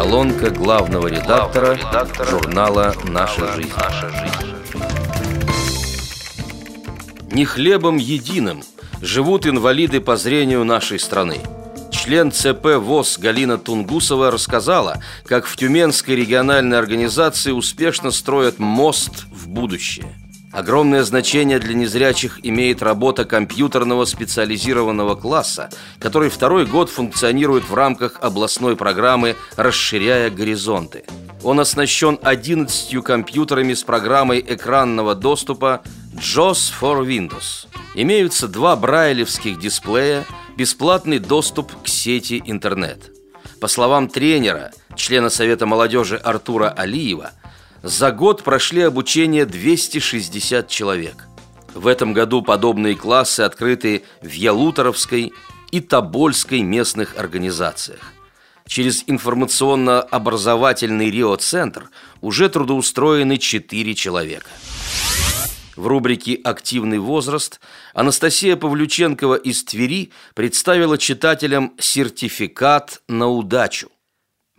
Колонка главного редактора, журнала «Наша жизнь». «Наша жизнь». Не хлебом единым живут инвалиды по зрению нашей страны. Член ЦП ВОЗ Галина Тунгусова рассказала, как в Тюменской региональной организации успешно строят мост в будущее. Огромное значение для незрячих имеет работа компьютерного специализированного класса, который второй год функционирует в рамках областной программы «Расширяя горизонты». Он оснащен 11 компьютерами с программой экранного доступа JOS for Windows. Имеются два брайлевских дисплея, бесплатный доступ к сети интернет. По словам тренера, члена Совета молодежи Артура Алиева, за год прошли обучение 260 человек. В этом году подобные классы открыты в Ялуторовской и Тобольской местных организациях. Через информационно-образовательный Рио-центр уже трудоустроены 4 человека. В рубрике «Активный возраст» Анастасия Павлюченкова из Твери представила читателям сертификат на удачу.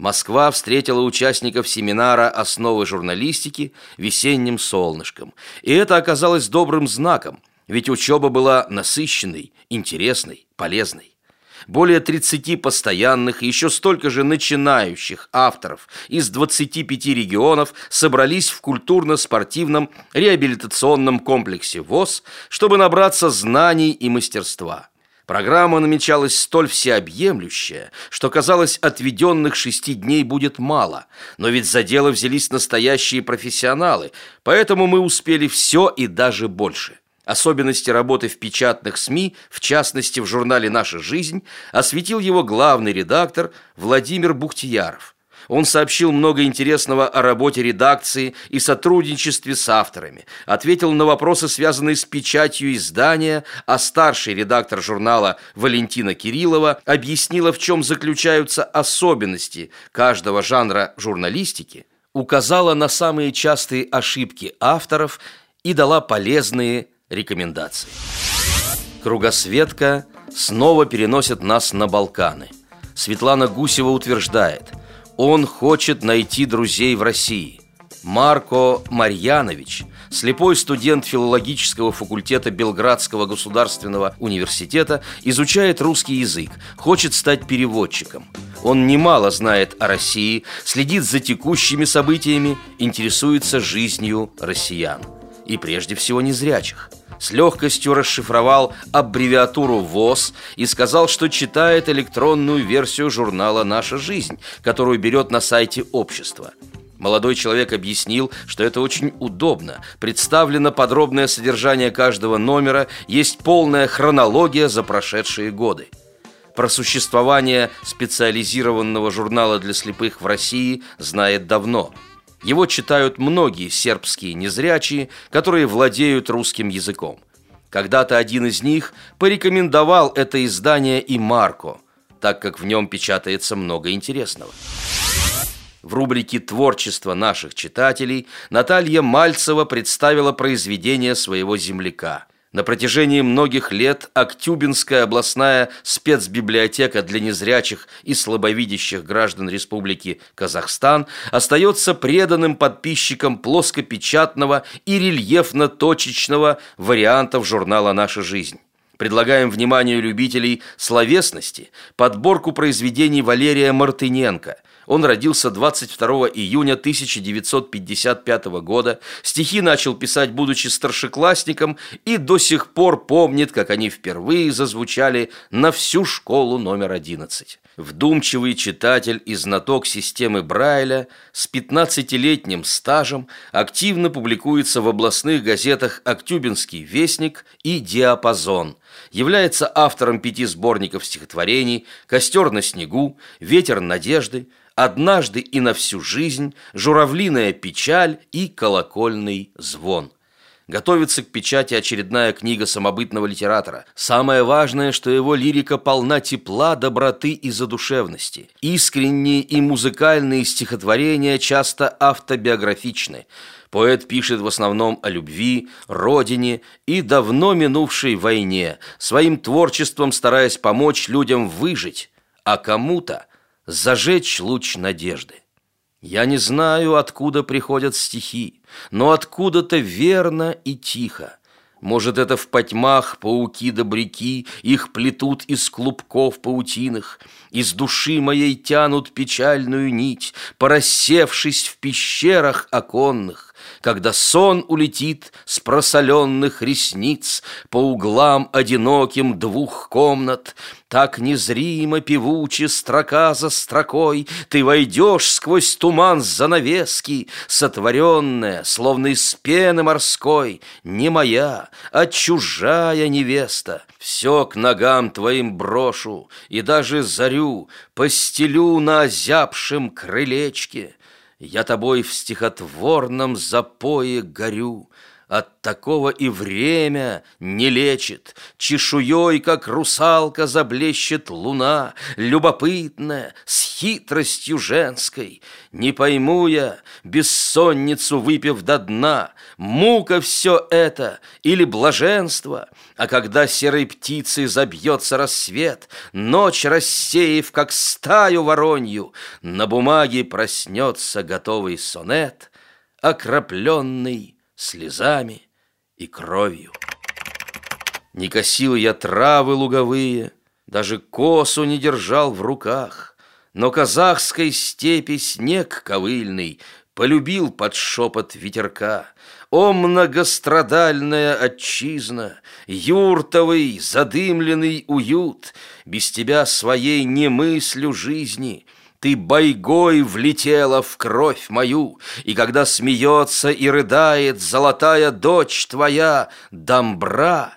Москва встретила участников семинара «Основы журналистики» весенним солнышком. И это оказалось добрым знаком, ведь учеба была насыщенной, интересной, полезной. Более 30 постоянных и еще столько же начинающих авторов из 25 регионов собрались в культурно-спортивном реабилитационном комплексе ВОЗ, чтобы набраться знаний и мастерства – Программа намечалась столь всеобъемлющая, что казалось, отведенных шести дней будет мало. Но ведь за дело взялись настоящие профессионалы, поэтому мы успели все и даже больше. Особенности работы в печатных СМИ, в частности в журнале «Наша жизнь», осветил его главный редактор Владимир Бухтияров – он сообщил много интересного о работе редакции и сотрудничестве с авторами, ответил на вопросы, связанные с печатью издания, а старший редактор журнала Валентина Кириллова объяснила, в чем заключаются особенности каждого жанра журналистики, указала на самые частые ошибки авторов и дала полезные рекомендации. Кругосветка снова переносит нас на Балканы. Светлана Гусева утверждает – он хочет найти друзей в России. Марко Марьянович, слепой студент филологического факультета Белградского государственного университета, изучает русский язык, хочет стать переводчиком. Он немало знает о России, следит за текущими событиями, интересуется жизнью россиян. И прежде всего незрячих – с легкостью расшифровал аббревиатуру ВОЗ и сказал, что читает электронную версию журнала «Наша жизнь», которую берет на сайте общества. Молодой человек объяснил, что это очень удобно. Представлено подробное содержание каждого номера, есть полная хронология за прошедшие годы. Про существование специализированного журнала для слепых в России знает давно – его читают многие сербские незрячие, которые владеют русским языком. Когда-то один из них порекомендовал это издание и Марко, так как в нем печатается много интересного. В рубрике «Творчество наших читателей» Наталья Мальцева представила произведение своего земляка – на протяжении многих лет Актюбинская областная спецбиблиотека для незрячих и слабовидящих граждан Республики Казахстан остается преданным подписчиком плоскопечатного и рельефно-точечного вариантов журнала «Наша жизнь». Предлагаем вниманию любителей словесности подборку произведений Валерия Мартыненко – он родился 22 июня 1955 года, стихи начал писать, будучи старшеклассником, и до сих пор помнит, как они впервые зазвучали на всю школу номер 11. Вдумчивый читатель и знаток системы Брайля с 15-летним стажем активно публикуется в областных газетах «Актюбинский вестник» и «Диапазон», является автором пяти сборников стихотворений «Костер на снегу», «Ветер надежды», однажды и на всю жизнь, журавлиная печаль и колокольный звон. Готовится к печати очередная книга самобытного литератора. Самое важное, что его лирика полна тепла, доброты и задушевности. Искренние и музыкальные стихотворения часто автобиографичны. Поэт пишет в основном о любви, родине и давно минувшей войне, своим творчеством стараясь помочь людям выжить, а кому-то – зажечь луч надежды. Я не знаю, откуда приходят стихи, но откуда-то верно и тихо. Может, это в потьмах пауки-добряки Их плетут из клубков паутиных, Из души моей тянут печальную нить, Порассевшись в пещерах оконных, когда сон улетит с просоленных ресниц По углам одиноким двух комнат, Так незримо певуче строка за строкой Ты войдешь сквозь туман занавески, Сотворенная, словно из пены морской, Не моя, а чужая невеста. Все к ногам твоим брошу и даже зарю Постелю на озябшем крылечке — я тобой в стихотворном запое горю, от такого и время не лечит, Чешуей, как русалка, заблещет луна, Любопытная, с хитростью женской. Не пойму я, бессонницу выпив до дна, Мука все это или блаженство, А когда серой птицей забьется рассвет, Ночь рассеяв, как стаю воронью, На бумаге проснется готовый сонет, Окропленный слезами и кровью. Не косил я травы луговые, даже косу не держал в руках, но казахской степи снег ковыльный полюбил под шепот ветерка. О, многострадальная отчизна, юртовый, задымленный уют, без тебя своей не мыслю жизни — ты бойгой влетела в кровь мою, И когда смеется и рыдает Золотая дочь твоя, Домбра,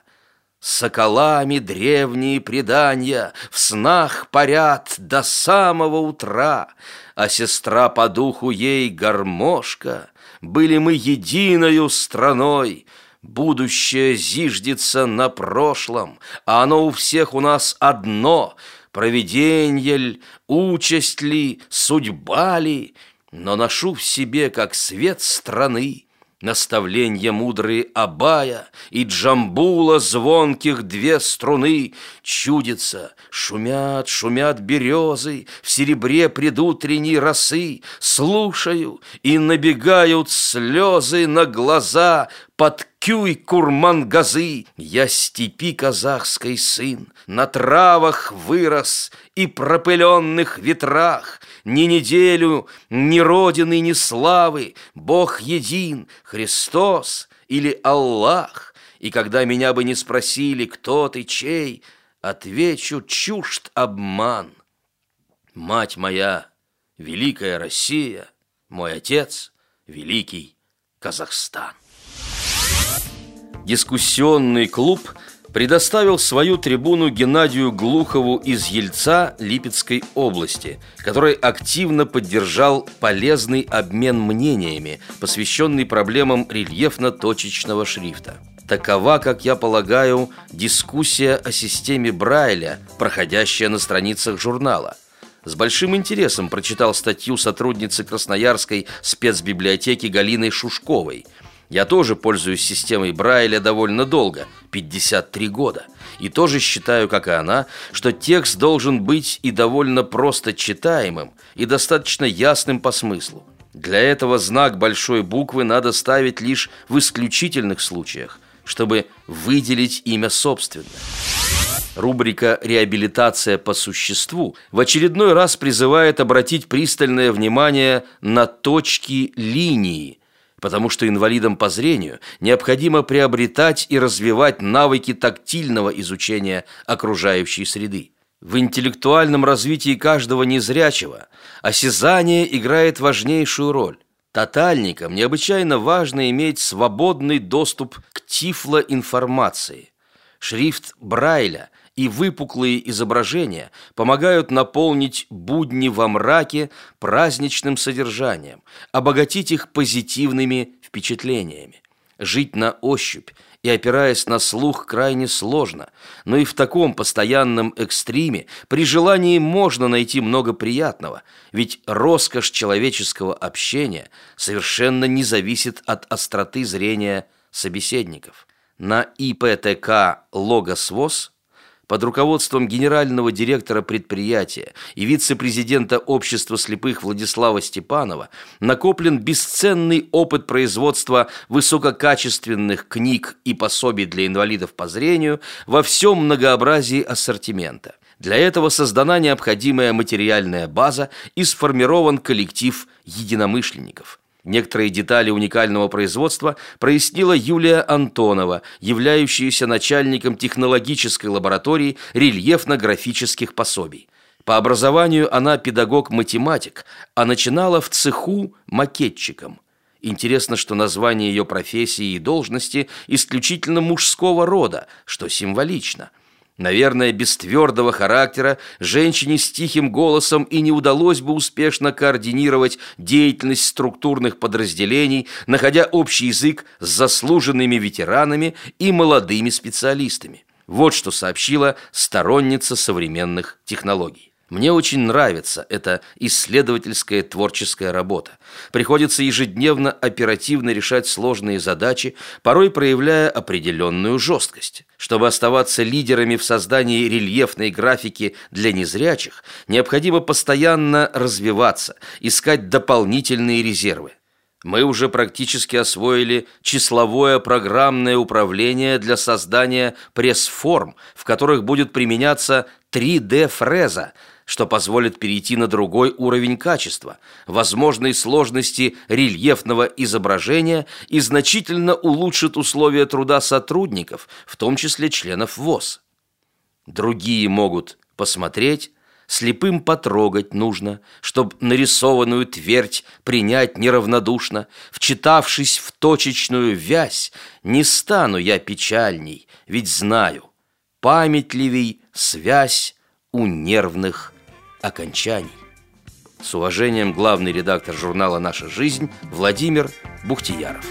Соколами древние предания В снах парят до самого утра, А сестра по духу ей гармошка, Были мы единою страной, Будущее зиждется на прошлом, А оно у всех у нас одно — Провиденье ль, участь ли, судьба ли, Но ношу в себе, как свет страны, Наставленья мудрые Абая И Джамбула звонких две струны Чудится, шумят, шумят березы В серебре предутренней росы Слушаю, и набегают слезы На глаза под кюй курман-газы. Я степи казахской сын, на травах вырос И пропыленных ветрах, Ни неделю, ни родины, ни славы, Бог един, Христос или Аллах. И когда меня бы не спросили, кто ты, чей, Отвечу, чужд обман. Мать моя, великая Россия, Мой отец, великий Казахстан. Дискуссионный клуб предоставил свою трибуну Геннадию Глухову из Ельца Липецкой области, который активно поддержал полезный обмен мнениями, посвященный проблемам рельефно-точечного шрифта. Такова, как я полагаю, дискуссия о системе Брайля, проходящая на страницах журнала. С большим интересом прочитал статью сотрудницы Красноярской спецбиблиотеки Галины Шушковой – я тоже пользуюсь системой Брайля довольно долго, 53 года, и тоже считаю, как и она, что текст должен быть и довольно просто читаемым, и достаточно ясным по смыслу. Для этого знак большой буквы надо ставить лишь в исключительных случаях, чтобы выделить имя собственное. Рубрика «Реабилитация по существу» в очередной раз призывает обратить пристальное внимание на точки линии – потому что инвалидам по зрению необходимо приобретать и развивать навыки тактильного изучения окружающей среды. В интеллектуальном развитии каждого незрячего осязание играет важнейшую роль. Тотальникам необычайно важно иметь свободный доступ к тифлоинформации. Шрифт Брайля – и выпуклые изображения помогают наполнить будни во мраке праздничным содержанием, обогатить их позитивными впечатлениями. Жить на ощупь и опираясь на слух крайне сложно, но и в таком постоянном экстриме при желании можно найти много приятного, ведь роскошь человеческого общения совершенно не зависит от остроты зрения собеседников. На ИПТК «Логосвоз» под руководством генерального директора предприятия и вице-президента общества слепых Владислава Степанова накоплен бесценный опыт производства высококачественных книг и пособий для инвалидов по зрению во всем многообразии ассортимента. Для этого создана необходимая материальная база и сформирован коллектив единомышленников – Некоторые детали уникального производства прояснила Юлия Антонова, являющаяся начальником технологической лаборатории рельефно-графических пособий. По образованию она педагог-математик, а начинала в цеху макетчиком. Интересно, что название ее профессии и должности исключительно мужского рода, что символично – Наверное, без твердого характера женщине с тихим голосом и не удалось бы успешно координировать деятельность структурных подразделений, находя общий язык с заслуженными ветеранами и молодыми специалистами. Вот что сообщила сторонница современных технологий. Мне очень нравится эта исследовательская творческая работа. Приходится ежедневно оперативно решать сложные задачи, порой проявляя определенную жесткость. Чтобы оставаться лидерами в создании рельефной графики для незрячих, необходимо постоянно развиваться, искать дополнительные резервы. Мы уже практически освоили числовое программное управление для создания пресс-форм, в которых будет применяться 3D-фреза – что позволит перейти на другой уровень качества, возможной сложности рельефного изображения и значительно улучшит условия труда сотрудников, в том числе членов ВОЗ. Другие могут посмотреть, слепым потрогать нужно, чтоб нарисованную твердь принять неравнодушно, вчитавшись в точечную вязь, не стану я печальней, ведь знаю, памятливей связь у нервных окончаний. С уважением, главный редактор журнала «Наша жизнь» Владимир Бухтияров.